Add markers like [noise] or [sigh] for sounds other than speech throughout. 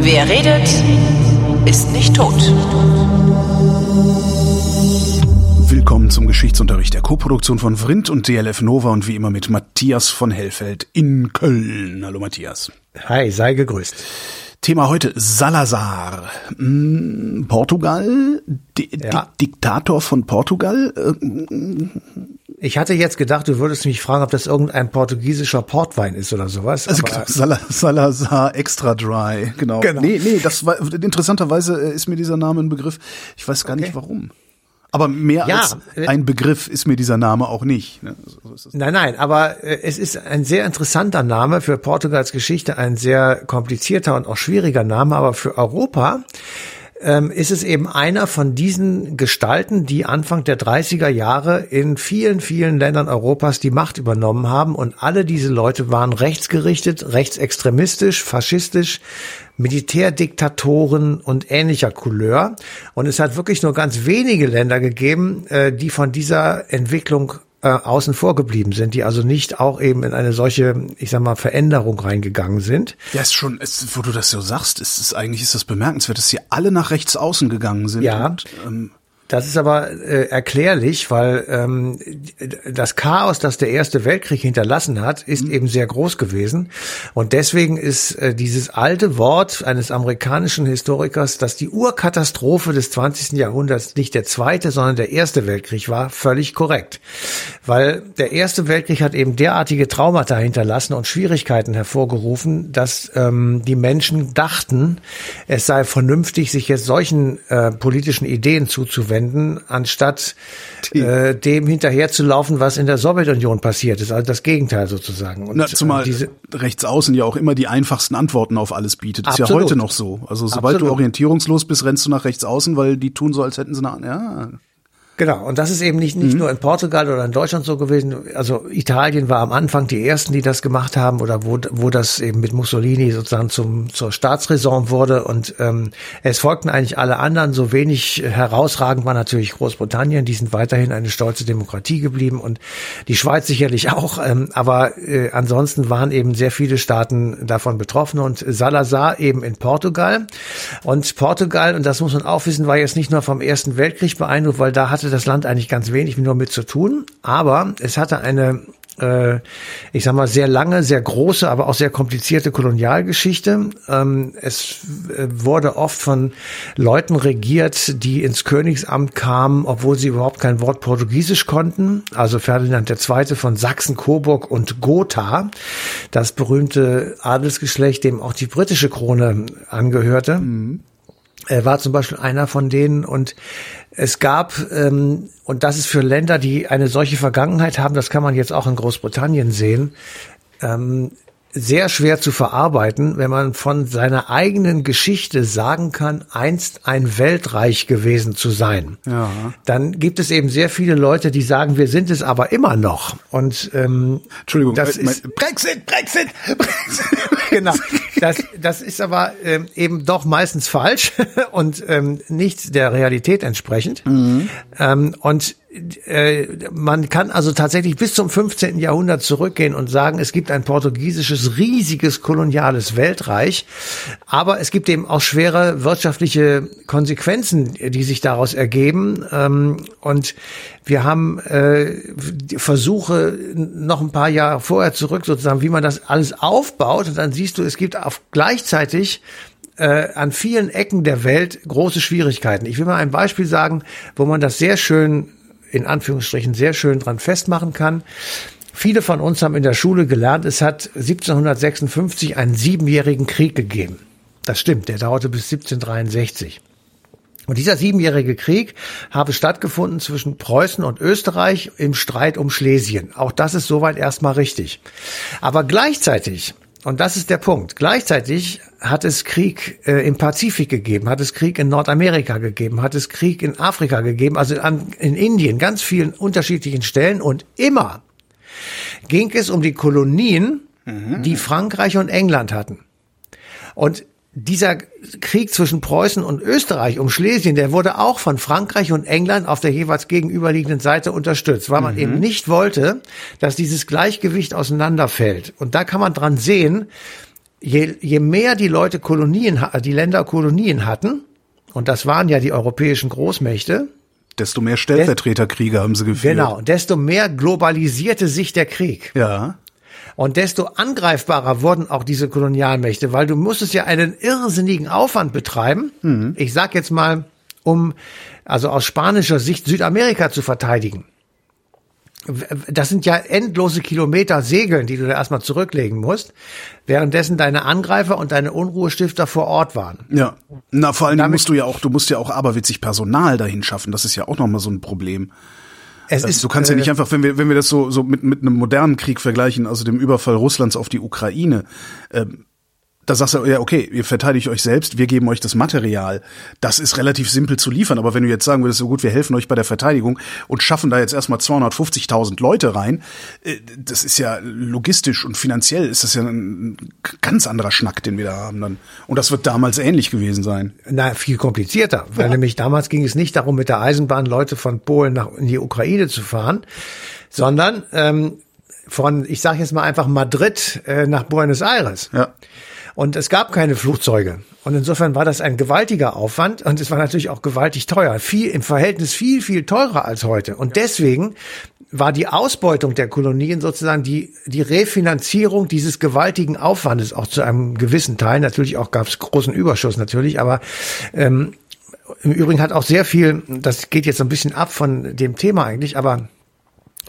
Wer redet, ist nicht tot. Willkommen zum Geschichtsunterricht der Koproduktion von Vrindt und DLF Nova und wie immer mit Matthias von Hellfeld in Köln. Hallo Matthias. Hi, sei gegrüßt. Thema heute Salazar. Hm, Portugal, Di Ja. Di Diktator von Portugal. Äh, Ich hatte jetzt gedacht, du würdest mich fragen, ob das irgendein portugiesischer Portwein ist oder sowas. Also Sala Salazar Extra Dry, genau. Genau. Nee, nee, das war interessanterweise äh, ist mir dieser Name ein Begriff. Ich weiß gar nicht Okay. warum. Aber mehr Ja, als äh, ein Begriff ist mir dieser Name auch nicht. ne? So. Nein, nein, aber äh, es ist ein sehr interessanter Name für Portugals Geschichte, ein sehr komplizierter und auch schwieriger Name, aber für Europa ähm, ist es eben einer von diesen Gestalten, die Anfang der 30er Jahre in vielen, vielen Ländern Europas die Macht übernommen haben. Und alle diese Leute waren rechtsgerichtet, rechtsextremistisch, faschistisch, Militärdiktatoren und ähnlicher Couleur. Und es hat wirklich nur ganz wenige Länder gegeben, äh, die von dieser Entwicklung äh, außen vor geblieben sind, die also nicht auch eben in eine solche, ich sag mal, Veränderung reingegangen sind. Ja, ist schon, es, wo du das so sagst, ist es eigentlich ist das bemerkenswert, dass hier alle nach rechts außen gegangen sind. Ja. Und, ähm, Das ist aber äh, erklärlich, weil ähm, das Chaos, das der Erste Weltkrieg hinterlassen hat, ist eben sehr groß gewesen. Und deswegen ist äh, dieses alte Wort eines amerikanischen Historikers, dass die Urkatastrophe des 20. Jahrhunderts nicht der Zweite, sondern der Erste Weltkrieg war, völlig korrekt. Weil der Erste Weltkrieg hat eben derartige Traumata hinterlassen und Schwierigkeiten hervorgerufen, dass ähm, die Menschen dachten, es sei vernünftig, sich jetzt solchen äh, politischen Ideen zuzuwenden, anstatt äh, dem hinterherzulaufen, was in der Sowjetunion passiert ist. Also das Gegenteil sozusagen. Und, na, zumal äh, diese, rechts außen ja auch immer die einfachsten Antworten auf alles bietet. Ist ja Absolut. heute noch so. Also sobald du Absolut. orientierungslos bist, rennst du nach rechts außen, weil die tun so, als hätten sie eine, ja. Genau, und das ist eben nicht, nicht Mhm. nur in Portugal oder in Deutschland so gewesen. Also Italien war am Anfang die ersten, die das gemacht haben oder wo, wo das eben mit Mussolini sozusagen zum, zur Staatsräson wurde. Und ähm, es folgten eigentlich alle anderen. So wenig herausragend war natürlich Großbritannien. Die sind weiterhin eine stolze Demokratie geblieben und die Schweiz sicherlich auch. Ähm, aber äh, ansonsten waren eben sehr viele Staaten davon betroffen und Salazar eben in Portugal. Und Portugal, und das muss man auch wissen, war jetzt nicht nur vom Ersten Weltkrieg beeindruckt, weil da hatte das Land eigentlich ganz wenig nur mit zu tun. Aber es hatte eine äh, ich sag mal, sehr lange, sehr große, aber auch sehr komplizierte Kolonialgeschichte. Ähm, es äh, wurde oft von Leuten regiert, die ins Königsamt kamen, obwohl sie überhaupt kein Wort Portugiesisch konnten. Also Ferdinand II. von Sachsen, Coburg und Gotha, das berühmte Adelsgeschlecht, dem auch die britische Krone angehörte. Er war zum Beispiel einer von denen und es gab, ähm, und das ist für Länder, die eine solche Vergangenheit haben, das kann man jetzt auch in Großbritannien sehen, ähm, sehr schwer zu verarbeiten, wenn man von seiner eigenen Geschichte sagen kann, einst ein Weltreich gewesen zu sein. Ja. Dann gibt es eben sehr viele Leute, die sagen, wir sind es aber immer noch. Und ähm, Entschuldigung, das äh, mein- ist Brexit, Brexit, [laughs] Brexit. [laughs] genau. Das, das ist aber ähm, eben doch meistens falsch [laughs] und ähm, nicht der Realität entsprechend. Ähm, und äh, man kann also tatsächlich bis zum 15. Jahrhundert zurückgehen und sagen, es gibt ein portugiesisches riesiges koloniales Weltreich, aber es gibt eben auch schwere wirtschaftliche Konsequenzen, die sich daraus ergeben. Ähm, und wir haben äh, Versuche noch ein paar Jahre vorher zurück, sozusagen, wie man das alles aufbaut. Und dann siehst du, es gibt auf gleichzeitig äh, an vielen Ecken der Welt große Schwierigkeiten. Ich will mal ein Beispiel sagen, wo man das sehr schön, in Anführungsstrichen, sehr schön dran festmachen kann. Viele von uns haben in der Schule gelernt, es hat 1756 einen siebenjährigen Krieg gegeben. Das stimmt, der dauerte bis 1763. Und dieser siebenjährige Krieg habe stattgefunden zwischen Preußen und Österreich im Streit um Schlesien. Auch das ist soweit erstmal richtig. Aber gleichzeitig, und das ist der Punkt, gleichzeitig hat es Krieg äh, im Pazifik gegeben, hat es Krieg in Nordamerika gegeben, hat es Krieg in Afrika gegeben, also an, in Indien, ganz vielen unterschiedlichen Stellen. Und immer ging es um die Kolonien, die Frankreich und England hatten. Und dieser Krieg zwischen Preußen und Österreich um Schlesien, der wurde auch von Frankreich und England auf der jeweils gegenüberliegenden Seite unterstützt, weil man mhm. eben nicht wollte, dass dieses Gleichgewicht auseinanderfällt. Und da kann man dran sehen, je, je mehr die Leute Kolonien, die Länder Kolonien hatten, und das waren ja die europäischen Großmächte, desto mehr Stellvertreterkriege haben sie geführt. Genau, desto mehr globalisierte sich der Krieg. Ja. Und desto angreifbarer wurden auch diese Kolonialmächte, weil du musstest ja einen irrsinnigen Aufwand betreiben. Mhm. Ich sag jetzt mal, um also aus spanischer Sicht Südamerika zu verteidigen. Das sind ja endlose Kilometer Segeln, die du da erstmal zurücklegen musst, währenddessen deine Angreifer und deine Unruhestifter vor Ort waren. Ja. Na, vor allem musst du ja auch, du musst ja auch aberwitzig Personal dahin schaffen. Das ist ja auch nochmal so ein Problem. Es also, ist, du kannst ja nicht äh, einfach, wenn wir, wenn wir das so, so mit, mit einem modernen Krieg vergleichen, also dem Überfall Russlands auf die Ukraine, ähm, da sagst du, ja, okay, ihr verteidigt euch selbst, wir geben euch das Material. Das ist relativ simpel zu liefern, aber wenn du jetzt sagen würdest, so gut, wir helfen euch bei der Verteidigung und schaffen da jetzt erstmal 250.000 Leute rein, äh, das ist ja logistisch und finanziell ist das ja ein ganz anderer Schnack, den wir da haben dann. Und das wird damals ähnlich gewesen sein. Na, viel komplizierter, weil ja. nämlich damals ging es nicht darum, mit der Eisenbahn Leute von Polen nach in die Ukraine zu fahren, sondern ähm, von, ich sage jetzt mal einfach Madrid äh, nach Buenos Aires. Ja. Und es gab keine Flugzeuge. Und insofern war das ein gewaltiger Aufwand und es war natürlich auch gewaltig teuer. Viel, im Verhältnis viel, viel teurer als heute. Und deswegen war die Ausbeutung der Kolonien sozusagen die, die Refinanzierung dieses gewaltigen Aufwandes auch zu einem gewissen Teil. Natürlich auch gab es großen Überschuss natürlich, aber ähm, im Übrigen hat auch sehr viel, das geht jetzt so ein bisschen ab von dem Thema eigentlich, aber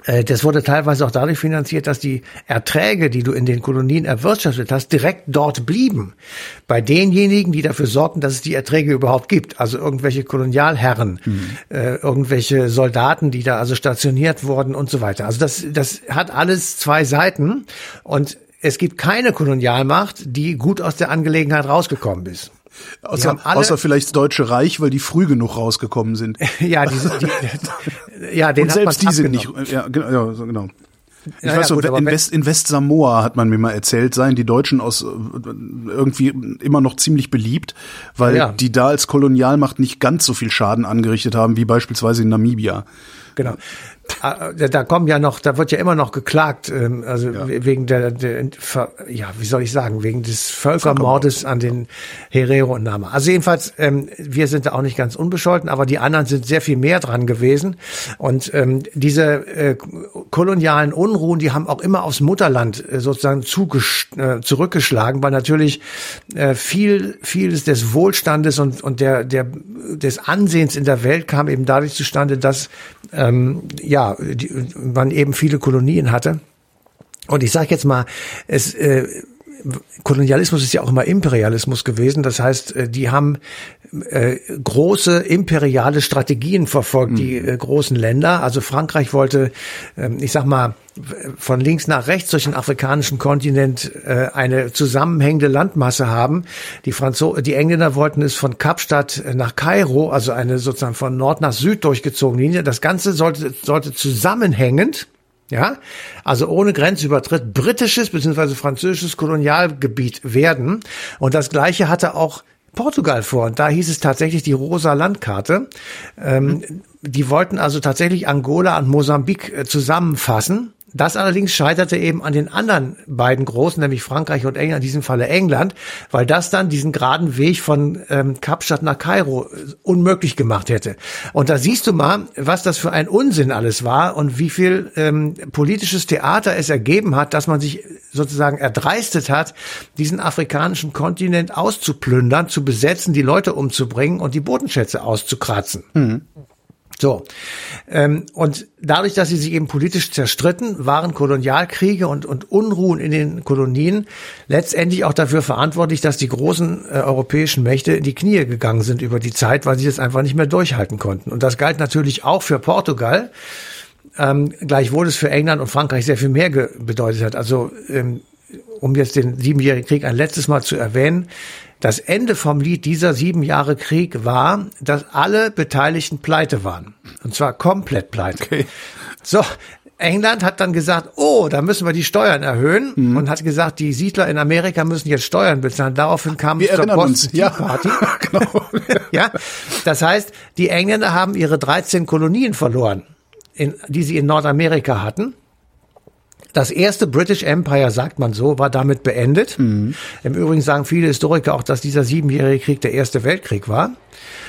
das wurde teilweise auch dadurch finanziert, dass die Erträge, die du in den Kolonien erwirtschaftet hast, direkt dort blieben. Bei denjenigen, die dafür sorgten, dass es die Erträge überhaupt gibt. Also irgendwelche Kolonialherren, mhm. äh, irgendwelche Soldaten, die da also stationiert wurden und so weiter. Also das, das hat alles zwei Seiten und es gibt keine Kolonialmacht, die gut aus der Angelegenheit rausgekommen ist. Außer, außer vielleicht das Deutsche Reich, weil die früh genug rausgekommen sind. [laughs] ja, die, die, ja, den [laughs] Und selbst die sind nicht, ja, genau. Ja, genau. Ich ja, weiß so, in, West, in West Samoa hat man mir mal erzählt, seien die Deutschen aus irgendwie immer noch ziemlich beliebt, weil ja. die da als Kolonialmacht nicht ganz so viel Schaden angerichtet haben wie beispielsweise in Namibia. Genau. Ah, da kommen ja noch, da wird ja immer noch geklagt, ähm, also ja. wegen der, der, ja, wie soll ich sagen, wegen des Völkermordes an den Herero und Nama. Also jedenfalls, ähm, wir sind da auch nicht ganz unbescholten, aber die anderen sind sehr viel mehr dran gewesen. Und ähm, diese äh, kolonialen Unruhen, die haben auch immer aufs Mutterland äh, sozusagen äh, zurückgeschlagen, weil natürlich äh, viel, vieles des Wohlstandes und, und der, der, des Ansehens in der Welt kam eben dadurch zustande, dass ähm, ja, die, man eben viele Kolonien hatte. Und ich sage jetzt mal, es äh, Kolonialismus ist ja auch immer Imperialismus gewesen. Das heißt, äh, die haben äh, große imperiale Strategien verfolgt, mhm. die äh, großen Länder. Also Frankreich wollte, äh, ich sag mal, von links nach rechts durch den afrikanischen Kontinent äh, eine zusammenhängende Landmasse haben. Die Franzo die Engländer wollten es von Kapstadt nach Kairo, also eine sozusagen von Nord nach Süd durchgezogene Linie. Das Ganze sollte, sollte zusammenhängend ja, also ohne Grenzübertritt britisches bzw. französisches Kolonialgebiet werden. Und das Gleiche hatte auch Portugal vor. Und da hieß es tatsächlich die rosa Landkarte. Ähm, mhm. Die wollten also tatsächlich Angola und Mosambik äh, zusammenfassen. Das allerdings scheiterte eben an den anderen beiden Großen, nämlich Frankreich und England, in diesem Falle England, weil das dann diesen geraden Weg von ähm, Kapstadt nach Kairo äh, unmöglich gemacht hätte. Und da siehst du mal, was das für ein Unsinn alles war und wie viel ähm, politisches Theater es ergeben hat, dass man sich sozusagen erdreistet hat, diesen afrikanischen Kontinent auszuplündern, zu besetzen, die Leute umzubringen und die Bodenschätze auszukratzen. Mhm. So. Ähm, und dadurch, dass sie sich eben politisch zerstritten, waren Kolonialkriege und, und Unruhen in den Kolonien letztendlich auch dafür verantwortlich, dass die großen äh, europäischen Mächte in die Knie gegangen sind über die Zeit, weil sie das einfach nicht mehr durchhalten konnten. Und das galt natürlich auch für Portugal, ähm, gleichwohl es für England und Frankreich sehr viel mehr bedeutet hat. Also ähm, um jetzt den Siebenjährigen Krieg ein letztes Mal zu erwähnen, das Ende vom Lied dieser sieben Jahre Krieg war, dass alle Beteiligten pleite waren. Und zwar komplett pleite. Okay. So, England hat dann gesagt, oh, da müssen wir die Steuern erhöhen mhm. und hat gesagt, die Siedler in Amerika müssen jetzt Steuern bezahlen. Daraufhin kam wir es zur Boston ja. Party. [laughs] genau. [laughs] ja, das heißt, die Engländer haben ihre 13 Kolonien verloren, in, die sie in Nordamerika hatten. Das erste British Empire, sagt man so, war damit beendet. Mhm. Im Übrigen sagen viele Historiker auch, dass dieser siebenjährige Krieg der Erste Weltkrieg war.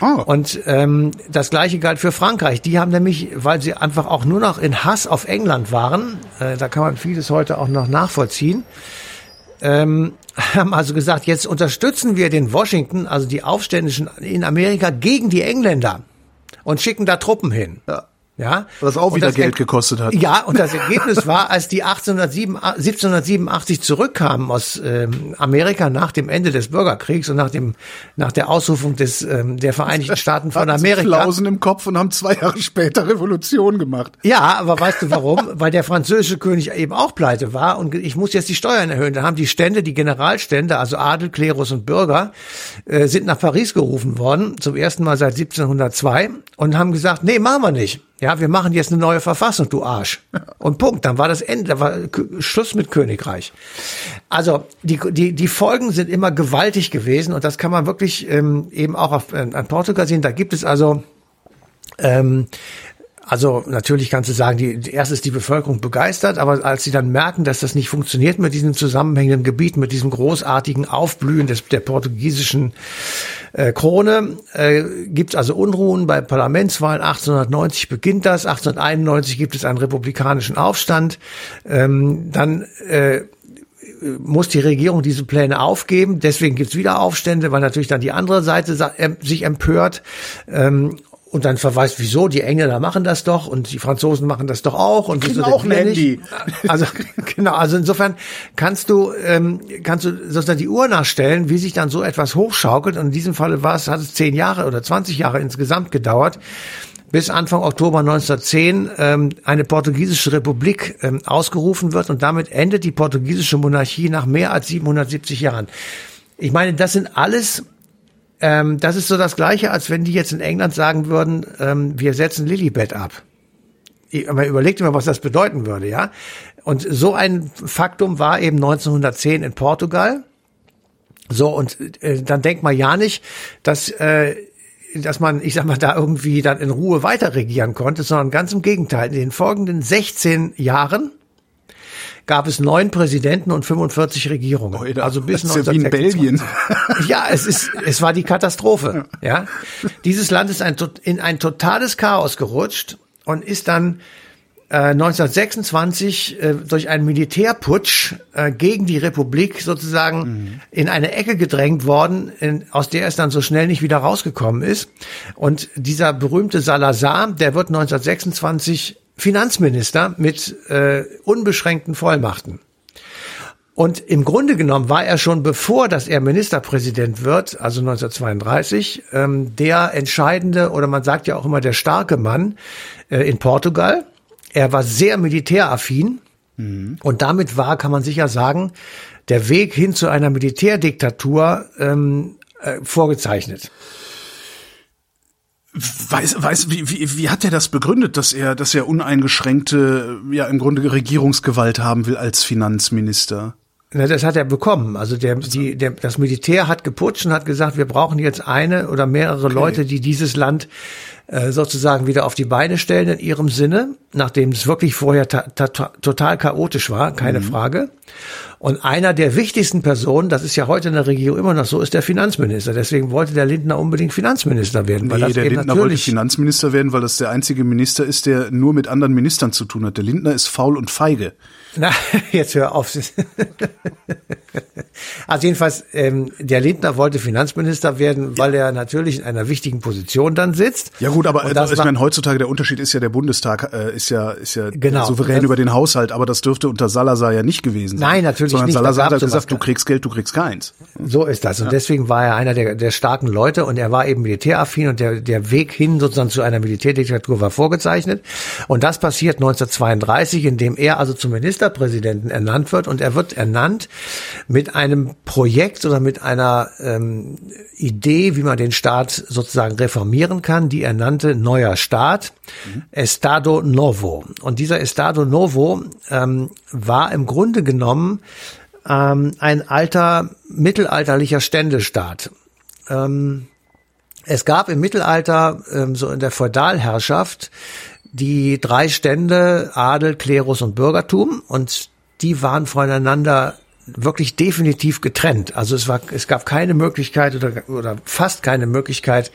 Oh. Und ähm, das gleiche galt für Frankreich. Die haben nämlich, weil sie einfach auch nur noch in Hass auf England waren, äh, da kann man vieles heute auch noch nachvollziehen, ähm, [laughs] haben also gesagt, jetzt unterstützen wir den Washington, also die Aufständischen in Amerika, gegen die Engländer und schicken da Truppen hin. Ja. Ja. Was auch wieder Geld gekostet hat. Ja, und das [laughs] Ergebnis war, als die 1807, 1787 zurückkamen aus ähm, Amerika nach dem Ende des Bürgerkriegs und nach dem nach der Ausrufung des ähm, der Vereinigten [laughs] Staaten von Amerika. Flausen im Kopf und haben zwei Jahre später Revolution gemacht. Ja, aber weißt du warum? [laughs] Weil der französische König eben auch pleite war und ich muss jetzt die Steuern erhöhen. Da haben die Stände, die Generalstände, also Adel, Klerus und Bürger, äh, sind nach Paris gerufen worden, zum ersten Mal seit 1702 und haben gesagt, nee, machen wir nicht. Ja, wir machen jetzt eine neue Verfassung, du Arsch. Und Punkt. Dann war das Ende, da war Schluss mit Königreich. Also die, die, die Folgen sind immer gewaltig gewesen und das kann man wirklich ähm, eben auch auf, äh, an Portugal sehen. Da gibt es also ähm, also natürlich kannst du sagen, die, erst ist die Bevölkerung begeistert, aber als sie dann merken, dass das nicht funktioniert mit diesem zusammenhängenden Gebiet, mit diesem großartigen Aufblühen des, der portugiesischen äh, Krone, äh, gibt es also Unruhen bei Parlamentswahlen. 1890 beginnt das, 1891 gibt es einen republikanischen Aufstand. Ähm, dann äh, muss die Regierung diese Pläne aufgeben. Deswegen gibt's wieder Aufstände, weil natürlich dann die andere Seite sich empört. Ähm, und dann verweist, wieso, die Engländer machen das doch und die Franzosen machen das doch auch und wieso auch ein Handy. Also [laughs] genau, also insofern kannst du ähm, kannst du sozusagen die Uhr nachstellen, wie sich dann so etwas hochschaukelt. Und in diesem Falle war es, hat es zehn Jahre oder 20 Jahre insgesamt gedauert, bis Anfang Oktober 1910 ähm, eine portugiesische Republik ähm, ausgerufen wird und damit endet die portugiesische Monarchie nach mehr als 770 Jahren. Ich meine, das sind alles ähm, das ist so das Gleiche, als wenn die jetzt in England sagen würden, ähm, wir setzen Lilibet ab. Aber überlegt immer, was das bedeuten würde, ja. Und so ein Faktum war eben 1910 in Portugal. So, und äh, dann denkt man ja nicht, dass, äh, dass man, ich sag mal, da irgendwie dann in Ruhe weiter regieren konnte, sondern ganz im Gegenteil. In den folgenden 16 Jahren gab es neun Präsidenten und 45 Regierungen. Oh, also bis das ist ja wie in Belgien. [laughs] Ja, es ist, es war die Katastrophe. Ja, dieses Land ist ein, in ein totales Chaos gerutscht und ist dann äh, 1926 äh, durch einen Militärputsch äh, gegen die Republik sozusagen mhm. in eine Ecke gedrängt worden, in, aus der es dann so schnell nicht wieder rausgekommen ist. Und dieser berühmte Salazar, der wird 1926 Finanzminister mit äh, unbeschränkten Vollmachten. Und im Grunde genommen war er schon bevor, dass er Ministerpräsident wird, also 1932, ähm, der entscheidende oder man sagt ja auch immer der starke Mann äh, in Portugal. Er war sehr militäraffin mhm. und damit war, kann man sicher sagen, der Weg hin zu einer Militärdiktatur ähm, äh, vorgezeichnet. Weiß, weiß, wie, wie, wie hat er das begründet, dass er, dass er uneingeschränkte, ja im Grunde Regierungsgewalt haben will als Finanzminister? Na, das hat er bekommen. Also der, die, der, das Militär hat geputscht und hat gesagt, wir brauchen jetzt eine oder mehrere okay. Leute, die dieses Land äh, sozusagen wieder auf die Beine stellen in ihrem Sinne, nachdem es wirklich vorher total chaotisch war, keine mhm. Frage. Und einer der wichtigsten Personen, das ist ja heute in der Regierung immer noch so, ist der Finanzminister. Deswegen wollte der Lindner unbedingt Finanzminister werden. Nee, weil der Lindner wollte Finanzminister werden, weil das der einzige Minister ist, der nur mit anderen Ministern zu tun hat. Der Lindner ist faul und feige. Na, [laughs] jetzt hör auf. [laughs] [laughs] Also jedenfalls, ähm, der Lindner wollte Finanzminister werden, weil er natürlich in einer wichtigen Position dann sitzt. Ja gut, aber äh, ich meine, heutzutage der Unterschied ist ja, der Bundestag äh, ist ja, ist ja genau, souverän über den Haushalt, aber das dürfte unter Salazar ja nicht gewesen sein. Nein, natürlich sondern nicht. Salazar hat gesagt, du kriegst Geld, du kriegst keins. So ist das. Und ja. deswegen war er einer der, der starken Leute und er war eben militäraffin und der, der Weg hin sozusagen zu einer Militärdiktatur war vorgezeichnet. Und das passiert 1932, indem er also zum Ministerpräsidenten ernannt wird und er wird ernannt mit einem Projekt oder mit einer ähm, Idee, wie man den Staat sozusagen reformieren kann, die er nannte Neuer Staat, mhm. Estado Novo. Und dieser Estado Novo ähm, war im Grunde genommen ähm, ein alter mittelalterlicher Ständestaat. Ähm, es gab im Mittelalter, ähm, so in der Feudalherrschaft, die drei Stände, Adel, Klerus und Bürgertum, und die waren voneinander wirklich definitiv getrennt. Also es war, es gab keine Möglichkeit oder, oder fast keine Möglichkeit,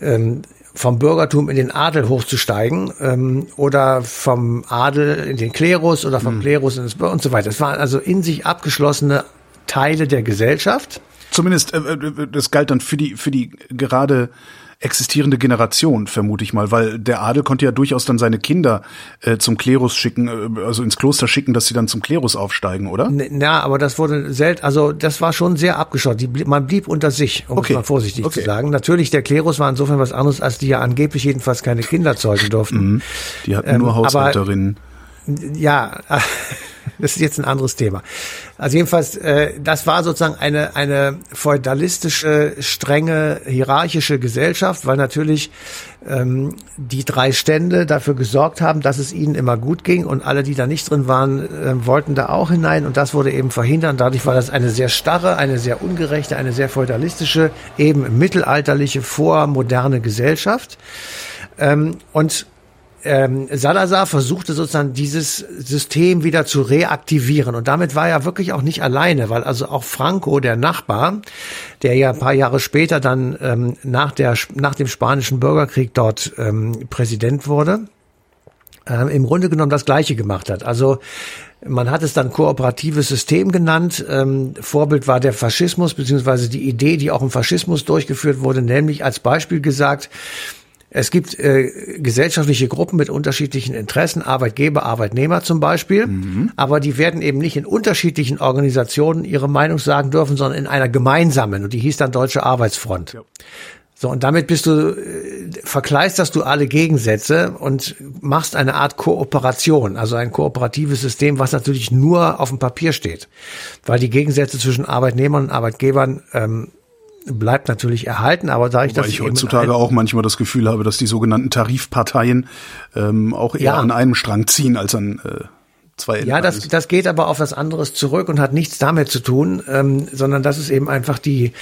ähm, vom Bürgertum in den Adel hochzusteigen ähm, oder vom Adel in den Klerus oder vom mhm. Klerus in das Bürger und so weiter. Es waren also in sich abgeschlossene Teile der Gesellschaft. Zumindest, äh, äh das galt dann für die für die gerade existierende Generation, vermute ich mal, weil der Adel konnte ja durchaus dann seine Kinder äh, zum Klerus schicken, äh, also ins Kloster schicken, dass sie dann zum Klerus aufsteigen, oder? Na, aber das wurde selten, also das war schon sehr abgeschottet. Die, man blieb unter sich, um okay. es mal vorsichtig okay. zu sagen. Natürlich, der Klerus war insofern was anderes, als die ja angeblich jedenfalls keine Kinder zeugen durften. Mhm. Die hatten ähm, nur Haushälterinnen. Ja, [laughs] [laughs] das ist jetzt ein anderes Thema. Also jedenfalls, äh, das war sozusagen eine, eine feudalistische, strenge, hierarchische Gesellschaft, weil natürlich ähm, die drei Stände dafür gesorgt haben, dass es ihnen immer gut ging und alle, die da nicht drin waren, äh, wollten da auch hinein und das wurde eben verhindert. Dadurch war das eine sehr starre, eine sehr ungerechte, eine sehr feudalistische, eben mittelalterliche, vormoderne Gesellschaft. Ähm, und ähm, Salazar versuchte sozusagen dieses System wieder zu reaktivieren. Und damit war er wirklich auch nicht alleine, weil also auch Franco, der Nachbar, der ja ein paar Jahre später dann ähm, nach, der, nach dem spanischen Bürgerkrieg dort ähm, Präsident wurde, äh, im Grunde genommen das Gleiche gemacht hat. Also man hat es dann kooperatives System genannt. Ähm, Vorbild war der Faschismus, beziehungsweise die Idee, die auch im Faschismus durchgeführt wurde, nämlich als Beispiel gesagt, es gibt äh, gesellschaftliche Gruppen mit unterschiedlichen Interessen, Arbeitgeber, Arbeitnehmer zum Beispiel, mhm. aber die werden eben nicht in unterschiedlichen Organisationen ihre Meinung sagen dürfen, sondern in einer gemeinsamen und die hieß dann Deutsche Arbeitsfront. Ja. So, und damit bist du, äh, verkleisterst du alle Gegensätze und machst eine Art Kooperation, also ein kooperatives System, was natürlich nur auf dem Papier steht. Weil die Gegensätze zwischen Arbeitnehmern und Arbeitgebern ähm, bleibt natürlich erhalten, aber da ich das ich heutzutage auch manchmal das Gefühl habe, dass die sogenannten Tarifparteien ähm, auch eher ja. an einem Strang ziehen als an äh, zwei. Ja, das, das geht aber auf was anderes zurück und hat nichts damit zu tun, ähm, sondern das ist eben einfach die,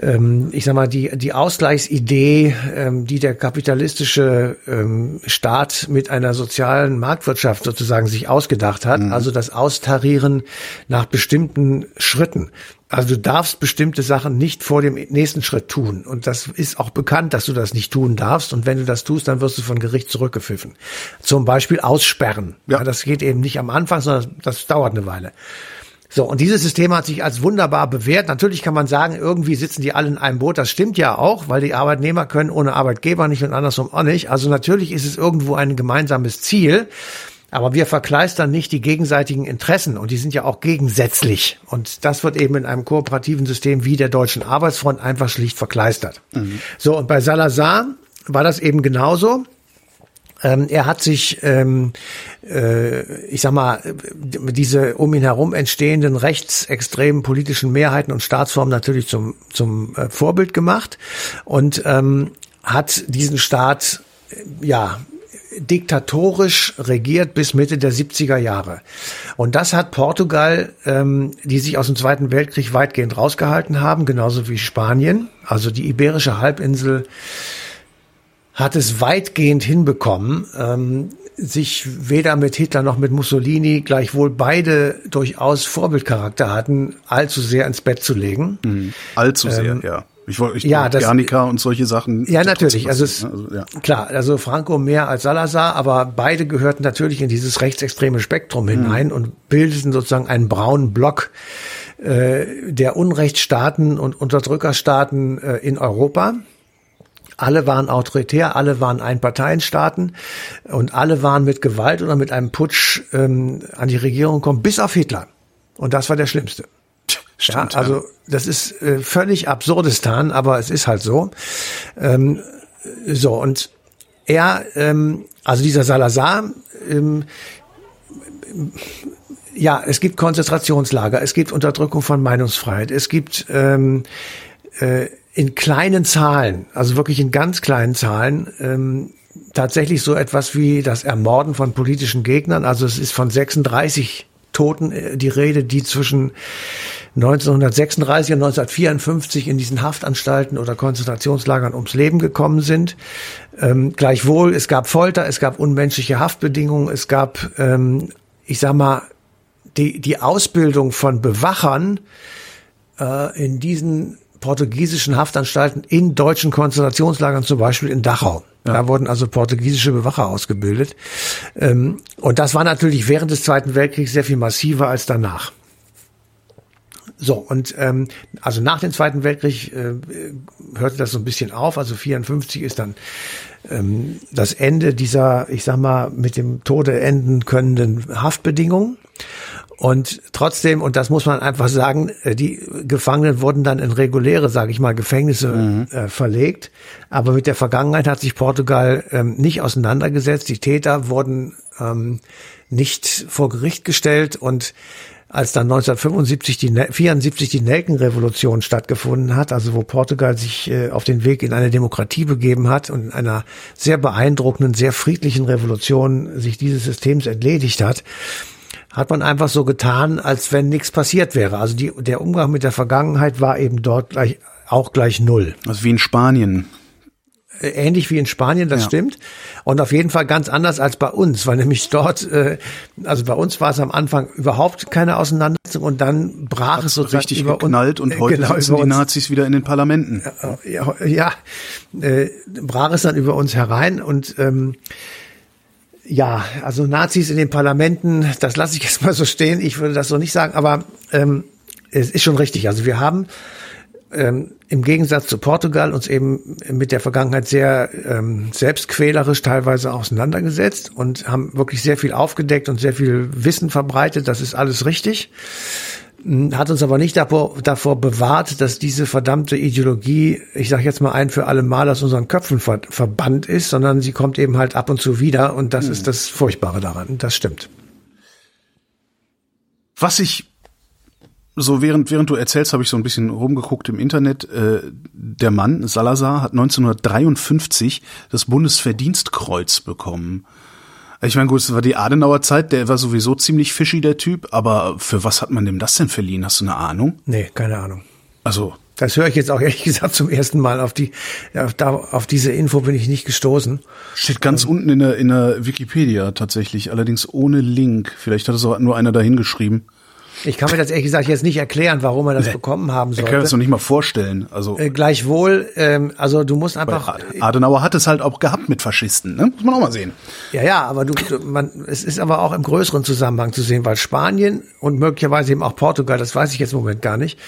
ähm, ich sag mal, die, die Ausgleichsidee, ähm, die der kapitalistische ähm, Staat mit einer sozialen Marktwirtschaft sozusagen sich ausgedacht hat. Mhm. Also das Austarieren nach bestimmten Schritten. Also du darfst bestimmte Sachen nicht vor dem nächsten Schritt tun. Und das ist auch bekannt, dass du das nicht tun darfst. Und wenn du das tust, dann wirst du von Gericht zurückgepfiffen. Zum Beispiel aussperren. Ja. das geht eben nicht am Anfang, sondern das dauert eine Weile. So, und dieses System hat sich als wunderbar bewährt. Natürlich kann man sagen, irgendwie sitzen die alle in einem Boot. Das stimmt ja auch, weil die Arbeitnehmer können ohne Arbeitgeber nicht und andersrum auch nicht. Also natürlich ist es irgendwo ein gemeinsames Ziel. Aber wir verkleistern nicht die gegenseitigen Interessen und die sind ja auch gegensätzlich. Und das wird eben in einem kooperativen System wie der Deutschen Arbeitsfront einfach schlicht verkleistert. Mhm. So, und bei Salazar war das eben genauso. Ähm, er hat sich, ähm, äh, ich sag mal, diese um ihn herum entstehenden rechtsextremen politischen Mehrheiten und Staatsformen natürlich zum, zum äh, Vorbild gemacht und ähm, hat diesen Staat, äh, ja, diktatorisch regiert bis Mitte der 70er Jahre. Und das hat Portugal, ähm, die sich aus dem Zweiten Weltkrieg weitgehend rausgehalten haben, genauso wie Spanien, also die Iberische Halbinsel, hat es weitgehend hinbekommen, ähm, sich weder mit Hitler noch mit Mussolini, gleichwohl beide durchaus Vorbildcharakter hatten, allzu sehr ins Bett zu legen. Mhm. Allzu sehr, ähm, ja. Ich wollte ja, das, Guernica und solche Sachen. Ja, natürlich. Also, es, also ja. klar, also Franco mehr als Salazar, aber beide gehörten natürlich in dieses rechtsextreme Spektrum mhm. hinein und bildeten sozusagen einen braunen Block äh, der Unrechtsstaaten und Unterdrückerstaaten äh, in Europa. Alle waren autoritär, alle waren Einparteienstaaten und alle waren mit Gewalt oder mit einem Putsch ähm, an die Regierung gekommen, bis auf Hitler. Und das war der Schlimmste. Stimmt, ja, also das ist äh, völlig absurdistan, aber es ist halt so. Ähm, so, und er, ähm, also dieser Salazar, ähm, ja, es gibt Konzentrationslager, es gibt Unterdrückung von Meinungsfreiheit, es gibt ähm, äh, in kleinen Zahlen, also wirklich in ganz kleinen Zahlen, ähm, tatsächlich so etwas wie das Ermorden von politischen Gegnern. Also es ist von 36 Toten äh, die Rede, die zwischen 1936 und 1954 in diesen Haftanstalten oder Konzentrationslagern ums Leben gekommen sind. Ähm, gleichwohl, es gab Folter, es gab unmenschliche Haftbedingungen, es gab, ähm, ich sag mal, die, die Ausbildung von Bewachern äh, in diesen portugiesischen Haftanstalten in deutschen Konzentrationslagern, zum Beispiel in Dachau. Ja. Da wurden also portugiesische Bewacher ausgebildet. Ähm, und das war natürlich während des Zweiten Weltkriegs sehr viel massiver als danach. So, und ähm, also nach dem Zweiten Weltkrieg äh, hörte das so ein bisschen auf. Also 54 ist dann ähm, das Ende dieser, ich sag mal, mit dem Tode enden könnenden Haftbedingungen. Und trotzdem, und das muss man einfach sagen, äh, die Gefangenen wurden dann in reguläre, sage ich mal, Gefängnisse mhm. äh, verlegt. Aber mit der Vergangenheit hat sich Portugal ähm, nicht auseinandergesetzt. Die Täter wurden ähm, nicht vor Gericht gestellt und als dann 1975 die 74 die Nelkenrevolution stattgefunden hat, also wo Portugal sich äh, auf den Weg in eine Demokratie begeben hat und in einer sehr beeindruckenden, sehr friedlichen Revolution sich dieses Systems entledigt hat, hat man einfach so getan, als wenn nichts passiert wäre. Also die, der Umgang mit der Vergangenheit war eben dort gleich, auch gleich null. Also wie in Spanien. Äh, ähnlich wie in Spanien, das ja. stimmt. Und auf jeden Fall ganz anders als bei uns, weil nämlich dort, äh, also bei uns war es am Anfang überhaupt keine Auseinandersetzung und dann brach Hat's es sozusagen richtig über geknallt und, und heute genau, sitzen die Nazis wieder in den Parlamenten. Ja, ja äh, brach es dann über uns herein und ähm, ja, also Nazis in den Parlamenten, das lasse ich jetzt mal so stehen. Ich würde das so nicht sagen, aber ähm, es ist schon richtig. Also wir haben ähm, im Gegensatz zu Portugal uns eben mit der Vergangenheit sehr ähm, selbstquälerisch teilweise auseinandergesetzt und haben wirklich sehr viel aufgedeckt und sehr viel Wissen verbreitet. Das ist alles richtig hat uns aber nicht davor, davor bewahrt, dass diese verdammte Ideologie, ich sage jetzt mal ein für alle Mal aus unseren Köpfen ver verbannt ist, sondern sie kommt eben halt ab und zu wieder und das hm. ist das Furchtbare daran. Das stimmt. Was ich so während während du erzählst, habe ich so ein bisschen rumgeguckt im Internet. Äh, der Mann Salazar hat 1953 das Bundesverdienstkreuz bekommen. Ich meine, gut, es war die Adenauer Zeit, der war sowieso ziemlich fishy, der Typ, aber für was hat man dem das denn verliehen? Hast du eine Ahnung? Nee, keine Ahnung. Also. Das höre ich jetzt auch ehrlich [laughs] gesagt zum ersten Mal. Auf die, auf, da, auf diese Info bin ich nicht gestoßen. Steht ganz ähm, unten in der, in der Wikipedia tatsächlich, allerdings ohne Link. Vielleicht hat es auch nur einer dahin geschrieben. Ich kann mir das ehrlich gesagt jetzt nicht erklären, warum er das nee. bekommen haben sollte. Ich kann das noch nicht mal vorstellen. Also äh, gleichwohl, ähm, also du musst einfach. Adenauer hat es halt auch gehabt mit Faschisten, ne? Muss man auch mal sehen. Ja, ja, aber du, man, es ist aber auch im größeren Zusammenhang zu sehen, weil Spanien und möglicherweise eben auch Portugal, das weiß ich jetzt im Moment gar nicht,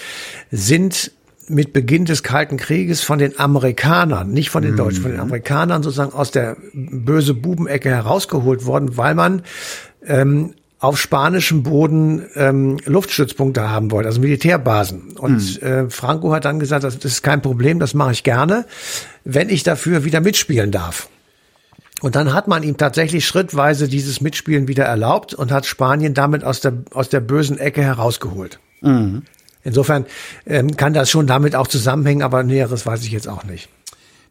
sind mit Beginn des Kalten Krieges von den Amerikanern, nicht von den mhm. Deutschen, von den Amerikanern sozusagen aus der böse Bubenecke herausgeholt worden, weil man ähm, auf spanischem Boden ähm, Luftstützpunkte haben wollte, also Militärbasen. Und mhm. äh, Franco hat dann gesagt, das ist kein Problem, das mache ich gerne, wenn ich dafür wieder mitspielen darf. Und dann hat man ihm tatsächlich schrittweise dieses Mitspielen wieder erlaubt und hat Spanien damit aus der, aus der bösen Ecke herausgeholt. Mhm. Insofern ähm, kann das schon damit auch zusammenhängen, aber Näheres weiß ich jetzt auch nicht.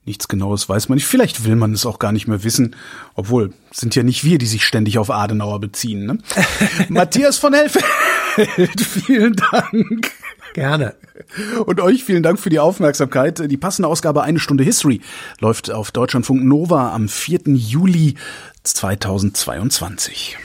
Nichts Genaues weiß man nicht. Vielleicht will man es auch gar nicht mehr wissen. Obwohl, sind ja nicht wir, die sich ständig auf Adenauer beziehen. Ne? [laughs] Matthias von Helfeld, [laughs] vielen Dank. Gerne. Und euch vielen Dank für die Aufmerksamkeit. Die passende Ausgabe Eine Stunde History läuft auf Deutschlandfunk Nova am 4. Juli 2022.